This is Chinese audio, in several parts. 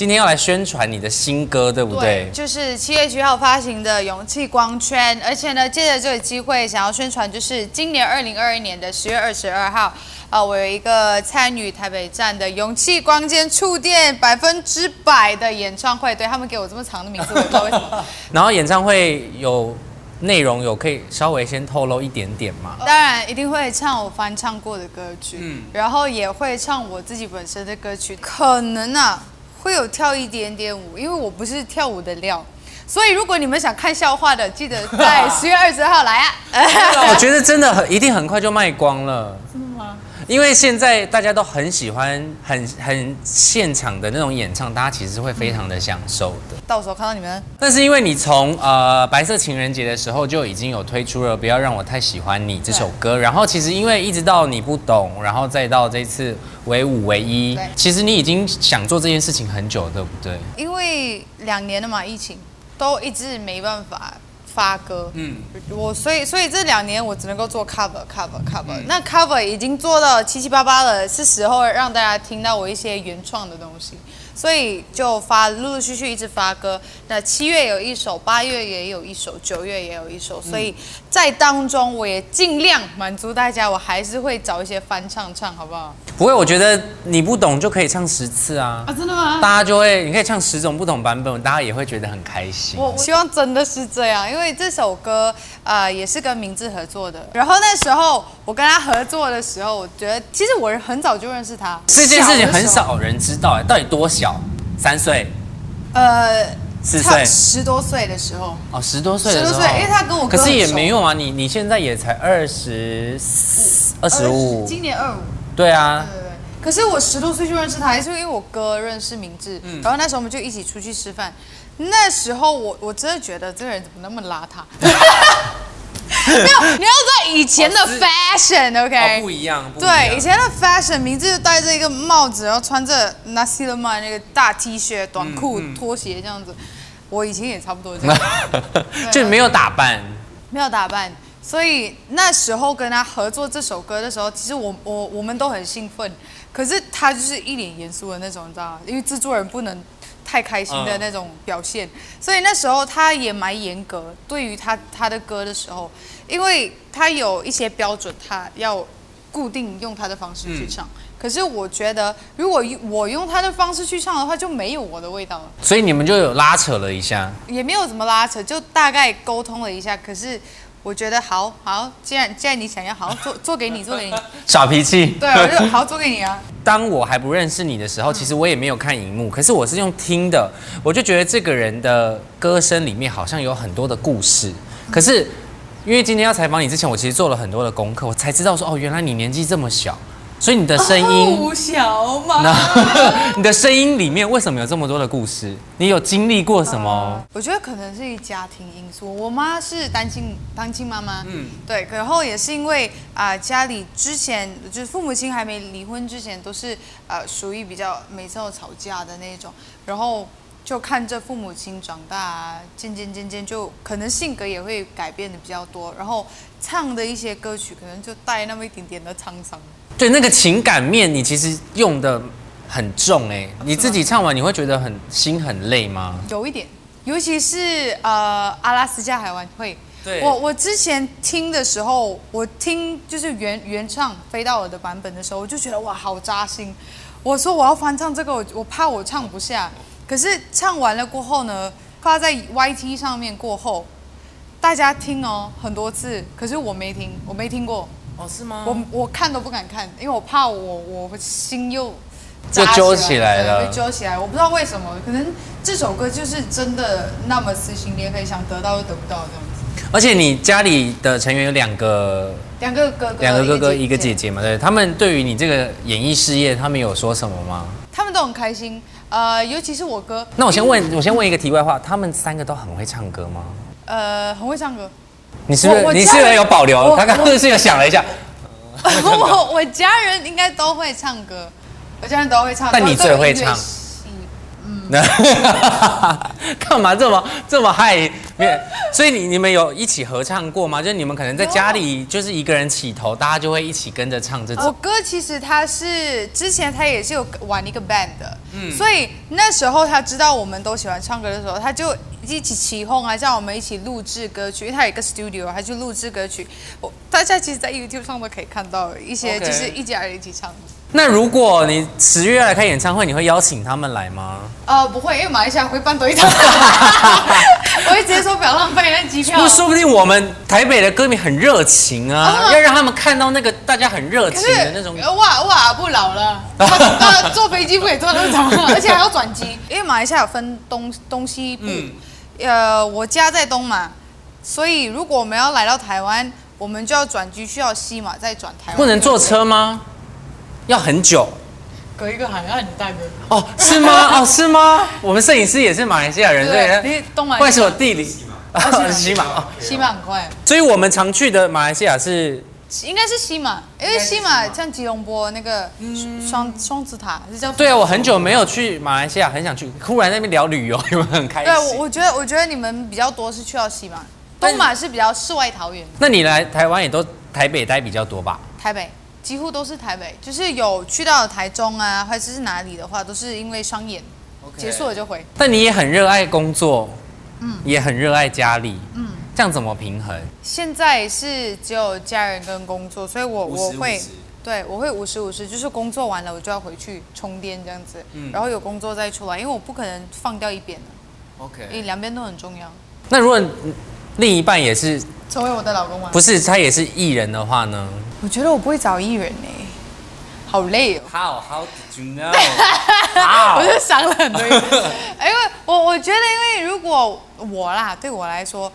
今天要来宣传你的新歌，对不对？就是七月七号发行的《勇气光圈》，而且呢，借着这个机会，想要宣传，就是今年二零二一年的十月二十二号，啊，我有一个参与台北站的勇气光间触电百分之百的演唱会，对他们给我这么长的名字，我不知道为什么。然后演唱会有内容，有可以稍微先透露一点点吗？当然一定会唱我翻唱过的歌曲，嗯，然后也会唱我自己本身的歌曲，可能啊会有跳一点点舞，因为我不是跳舞的料。所以，如果你们想看笑话的，记得在十月二十号来啊！我觉得真的很一定很快就卖光了。因为现在大家都很喜欢很很现场的那种演唱，大家其实会非常的享受的。到时候看到你们。但是因为你从呃白色情人节的时候就已经有推出了《不要让我太喜欢你》这首歌，然后其实因为一直到你不懂，然后再到这次唯五唯一，其实你已经想做这件事情很久，对不对？因为两年了嘛，疫情。都一直没办法发歌，嗯，我所以所以这两年我只能够做 cover cover cover，那 cover 已经做到七七八八了，是时候让大家听到我一些原创的东西。所以就发陆陆续续一直发歌，那七月有一首，八月也有一首，九月也有一首，所以在当中我也尽量满足大家，我还是会找一些翻唱唱，好不好？不会，我觉得你不懂就可以唱十次啊！啊，真的吗？大家就会，你可以唱十种不同版本，大家也会觉得很开心。我希望真的是这样，因为这首歌呃也是跟明志合作的，然后那时候我跟他合作的时候，我觉得其实我很早就认识他，这件事情很少人知道哎，到底多小？三岁，呃，四岁，十多岁的时候，哦，十多岁的时候，因为他跟我可是也没用啊，你你现在也才二十，二十五，今年二五，对啊，对对对。可是我十多岁就认识他，还是因为我哥认识明志，然后那时候我们就一起出去吃饭，那时候我我真的觉得这个人怎么那么邋遢。没有，你要在以前的 fashion，OK？不一样。对，以前的 fashion，名字就戴着一个帽子，然后穿着 Nasileman 那个大 T 恤、短裤、拖鞋这样子。我以前也差不多这样，就没有打扮，没有打扮。所以那时候跟他合作这首歌的时候，其实我我我们都很兴奋，可是他就是一脸严肃的那种，你知道吗？因为制作人不能。太开心的那种表现，所以那时候他也蛮严格，对于他他的歌的时候，因为他有一些标准，他要固定用他的方式去唱。可是我觉得，如果我用他的方式去唱的话，就没有我的味道了。所以你们就有拉扯了一下，也没有怎么拉扯，就大概沟通了一下。可是。我觉得好好，既然既然你想要，好做 做给你，做给你。耍脾气。对，我就好做给你啊。当我还不认识你的时候，其实我也没有看荧幕，可是我是用听的，我就觉得这个人的歌声里面好像有很多的故事。可是因为今天要采访你之前，我其实做了很多的功课，我才知道说，哦，原来你年纪这么小。所以你的声音？你的声音里面为什么有这么多的故事？你有经历过什么？我觉得可能是家庭因素。我妈是单亲单亲妈妈，嗯，对。然后也是因为啊，家里之前就是父母亲还没离婚之前，都是呃属于比较每次都吵架的那种。然后就看着父母亲长大，渐渐渐渐就可能性格也会改变的比较多。然后唱的一些歌曲，可能就带那么一点点的沧桑。对那个情感面，你其实用的很重哎，你自己唱完你会觉得很心很累吗？有一点，尤其是呃阿拉斯加海湾会，对，我我之前听的时候，我听就是原原唱飞到我的版本的时候，我就觉得哇好扎心。我说我要翻唱这个，我我怕我唱不下。可是唱完了过后呢，发在 YT 上面过后，大家听哦很多次，可是我没听，我没听过。哦，是吗？我我看都不敢看，因为我怕我我心又就揪起来了，会揪起来。我不知道为什么，可能这首歌就是真的那么撕心裂肺，想得到又得不到这样子。而且你家里的成员有两个，两个哥哥，两个哥哥一个姐姐嘛，对他们对于你这个演艺事业，他们有说什么吗？他们都很开心，呃，尤其是我哥。那我先问，我先问一个题外话，他们三个都很会唱歌吗？呃，很会唱歌。你是不是你是不是有保留？他刚刚是有想了一下。我我家人应该都会唱歌，我家人都会唱。但你最会唱？那 干嘛这么这么嗨？没有，所以你你们有一起合唱过吗？就是你们可能在家里就是一个人起头，大家就会一起跟着唱这我种。哥其实他是之前他也是有玩一个 band 的，所以那时候他知道我们都喜欢唱歌的时候，他就一起起哄啊，叫我们一起录制歌曲，因为他有一个 studio，他就录制歌曲。我大家其实，在 YouTube 上都可以看到一些就是一家人一起唱的。那如果你十月要来开演唱会，你会邀请他们来吗？呃，不会，因为马来西亚会办多一场，我会直接说不要浪费那机票不，。说不定我们台北的歌迷很热情啊，哦要让他们看到那个大家很热情的那种哇哇不老了，坐飞机不可以坐那么长，而且还要转机，因为马来西亚有分东东西部，嗯呃，我家在东嘛，所以如果我们要来到台湾，我们就要转机，需要西马再转台湾。不能坐车吗？要很久隔一个海岸，你大哥。哦？是吗？哦，是吗？我们摄影师也是马来西亚人，对，对。你东马。不好意思，我地理啊西马 西马哦，西马很快，所以我们常去的马来西亚是应该是西马，因为西马像吉隆坡那个双双子塔是叫。对啊，我很久没有去马来西亚，很想去。忽然在那边聊旅游，有没有很开心对，我心？我觉得我觉得你们比较多是去到西马，东马是比较世外桃源。那你来台湾也都台北待比较多吧？台北几乎都是台北，就是有去到台中啊，或者是哪里的话，都是因为商演结束了就回。但你也很热爱工作，嗯，也很热爱家里，嗯，这样怎么平衡？现在是只有家人跟工作，所以我我会对我会五十五十，就是工作完了我就要回去充电这样子，嗯然后有工作再出来，因为我不可能放掉一边的，OK。为两边都很重要。那如果另一半也是成为我的老公吗？不是他也是艺人的话呢我觉得我不会找艺人呢、好累哦。？How How did you know？我就想了很多 因为我我觉得，因为如果我啦，对我来说，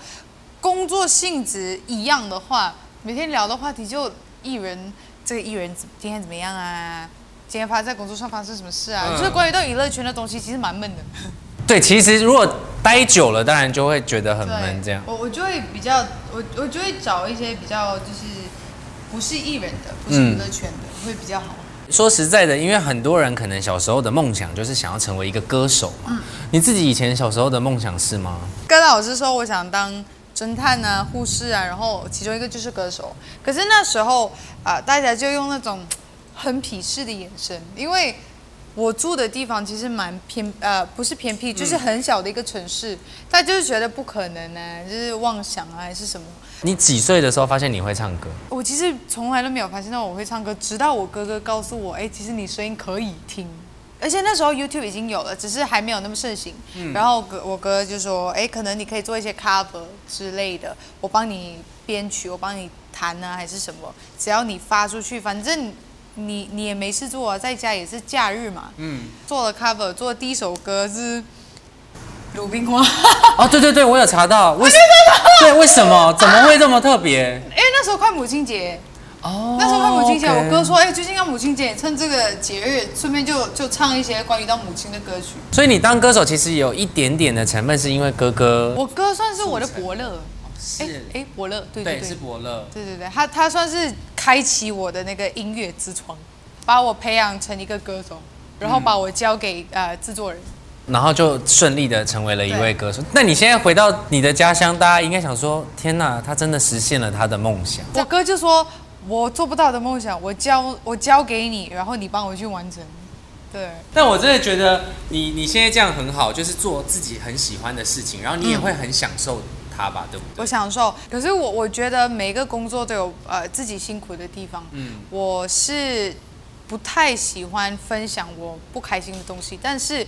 工作性质一样的话，每天聊的话题就艺人，这个艺人今天怎么样啊？今天发在工作上发生什么事啊？嗯就是关于到娱乐圈的东西，其实蛮闷的。对，其实如果待久了，当然就会觉得很闷。这样，我我就会比较，我我就会找一些比较就是不是艺人的，不是娱乐圈的，会比较好。说实在的，因为很多人可能小时候的梦想就是想要成为一个歌手嘛。你自己以前小时候的梦想是吗？跟老师说我想当侦探啊、护士啊，然后其中一个就是歌手。可是那时候啊、大家就用那种很鄙视的眼神，因为我住的地方其实蛮偏呃，不是偏僻，就是很小的一个城市，他就是觉得不可能啊，就是妄想啊还是什么。你几岁的时候发现你会唱歌？我其实从来都没有发现到我会唱歌，直到我哥哥告诉我，哎，其实你声音可以听。而且那时候 YouTube 已经有了，只是还没有那么盛行。然后哥我哥就说，哎，可能你可以做一些 cover 之类的，我帮你编曲，我帮你弹啊，还是什么，只要你发出去，反正你你也没事做啊，在家也是假日嘛。嗯，做了 cover，做了第一首歌是《鲁冰花》，哦，对对对，我有查到，为什么对为什么？怎么会这么特别？因 为那时候快母亲节。哦，那时候快母亲节我哥说，哎、最近要母亲节，趁这个节日，顺便就就唱一些关于到母亲的歌曲。所以你当歌手其实有一点点的成分是因为哥哥我哥算是我的伯乐，哎是。哎，伯乐，对对对。是，伯乐，对对对，他他算是开启我的那个音乐之窗，把我培养成一个歌手，然后把我交给呃制作人。然后就顺利的成为了一位歌手。那你现在回到你的家乡，大家应该想说：天哪，他真的实现了他的梦想。我哥就说，我做不到的梦想，我交我交给你，然后你帮我去完成。对，但我真的觉得你你现在这样很好，就是做自己很喜欢的事情，然后你也会很享受它吧，对不对？我享受。可是我我觉得每个工作都有呃自己辛苦的地方。嗯，我是不太喜欢分享我不开心的东西，但是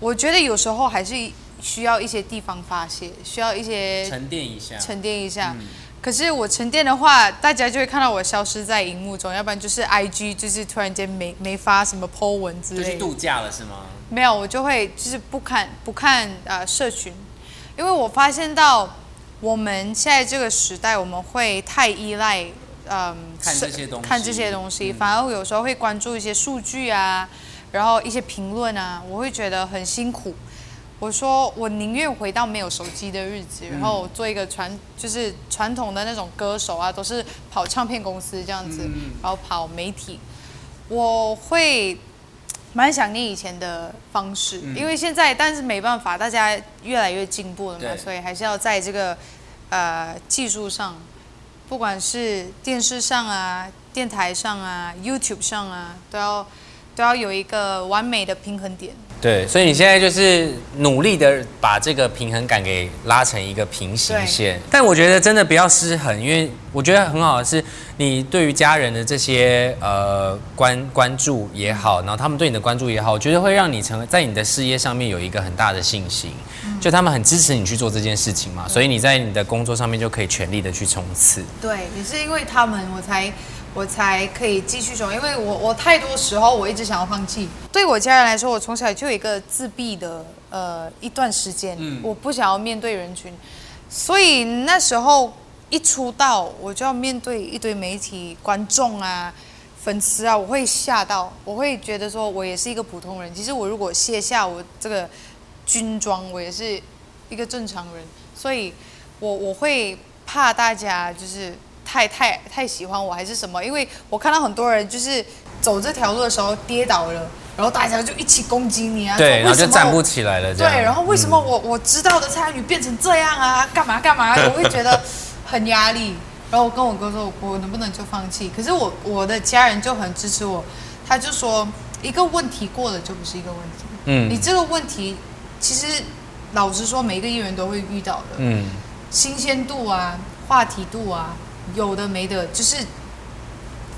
我觉得有时候还是需要一些地方发泄，需要一些沉淀一下。沉淀一下。嗯可是我沉淀的话，大家就会看到我消失在荧幕中，要不然就是 IG 就是突然间没没发什么 po 文之类的。就去度假了是吗？没有，我就会就是不看不看呃社群，因为我发现到我们现在这个时代，我们会太依赖嗯看这些东西。看这些东西，嗯。反而有时候会关注一些数据啊，然后一些评论啊，我会觉得很辛苦。我说我宁愿回到没有手机的日子，然后做一个传就是传统的那种歌手啊，都是跑唱片公司这样子，嗯。然后跑媒体，我会蛮想念以前的方式，因为现在但是没办法，大家越来越进步了嘛，所以还是要在这个呃技术上，不管是电视上啊、电台上啊、YouTube 上啊，都要都要有一个完美的平衡点。对，所以你现在就是努力的把这个平衡感给拉成一个平行线。但我觉得真的不要失衡，因为我觉得很好的是，你对于家人的这些呃关关注也好，然后他们对你的关注也好，我觉得会让你成为在你的事业上面有一个很大的信心。就他们很支持你去做这件事情嘛，所以你在你的工作上面就可以全力的去冲刺。对，也是因为他们，我才我才可以继续走。因为我我太多时候我一直想要放弃。对我家人来说，我从小就有一个自闭的呃一段时间，我不想要面对人群，所以那时候一出道，我就要面对一堆媒体、观众啊。粉丝啊，我会吓到，我会觉得说，我也是一个普通人。其实我如果卸下我这个军装，我也是一个正常人，所以我我会怕大家就是太太太喜欢我还是什么，因为我看到很多人就是走这条路的时候跌倒了，然后大家就一起攻击你啊，对，然后为什么就站不起来了。对，然后为什么我、我知道的蔡依宇变成这样啊？干嘛干嘛？我会觉得很压力。然后我跟我哥说，我能不能就放弃？可是我我的家人就很支持我，他就说一个问题过了就不是一个问题。嗯你这个问题其实老实说，每一个艺人都会遇到的。嗯，新鲜度啊，话题度啊，有的没的，就是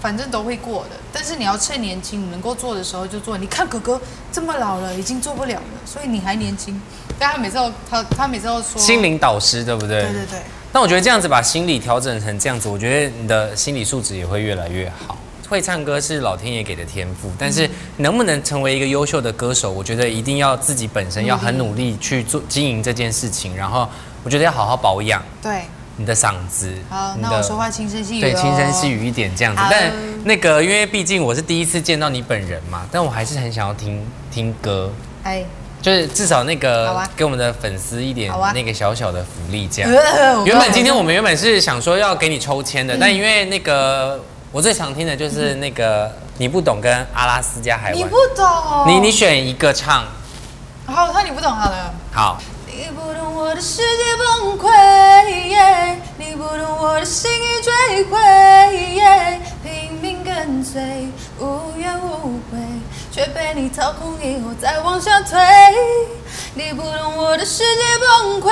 反正都会过的。但是你要趁年轻，你能够做的时候就做。你看哥哥这么老了，已经做不了了，所以你还年轻。但他每次都他他每次都说心灵导师对不对？对对对，那我觉得这样子把心理调整成这样子，我觉得你的心理素质也会越来越好。会唱歌是老天爷给的天赋，但是能不能成为一个优秀的歌手，我觉得一定要自己本身要很努力去做经营这件事情，然后我觉得要好好保养对。你的嗓子。好，那我说话轻声细语对，哦轻声细。语一点这样子。但那个，因为毕竟我是第一次见到你本人嘛，但我还是很想要听听歌，哎，就是至少那好个啊给我们的粉丝一点那个小小的福利这样。呃原本今天我们原本是想说要给你抽签的，但因为那个我最常听的就是那个你不懂跟阿拉斯加海湾，你不懂，你你选一个唱，好，那你不懂好了。好，你不懂我的世界你不懂我的心已坠毁，耶拼命跟随，无怨无悔，却被你掏空以后再往下退。你不懂我的世界崩溃，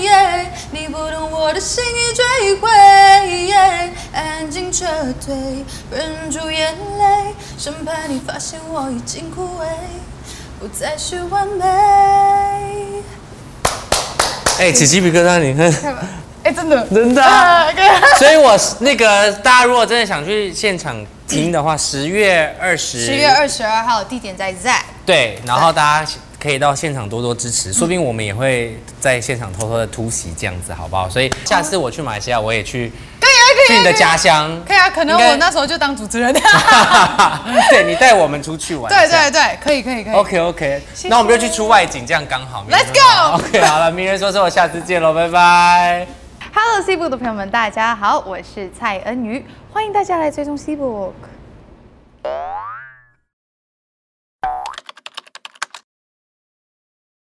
耶你不懂我的心已坠毁，耶安静撤退，忍住眼泪，生怕你发现我已经枯萎。不再是完美。哎，起鸡皮疙瘩，你看，哎，真的，真的啊。所以我那个大家如果真的想去现场听的话，十月二十，十月二十二号，地点在 Z。对，然后大家可以到现场多多支持，说不定我们也会在现场偷偷的突袭这样子，好不好？所以下次我去马来西亚，我也去可以啊，可以啊。去你的家乡，可以啊，可能我那时候就当主持人。对你带我们出去玩，对对对，可以可以可以。OK OK，谢那我们就去出外景，这样刚好。Let's go OK，好了，明人说说，我下次见喽，拜拜。Hello，CBook 的朋友们，大家好，我是蔡恩瑜，欢迎大家来追踪 CBook。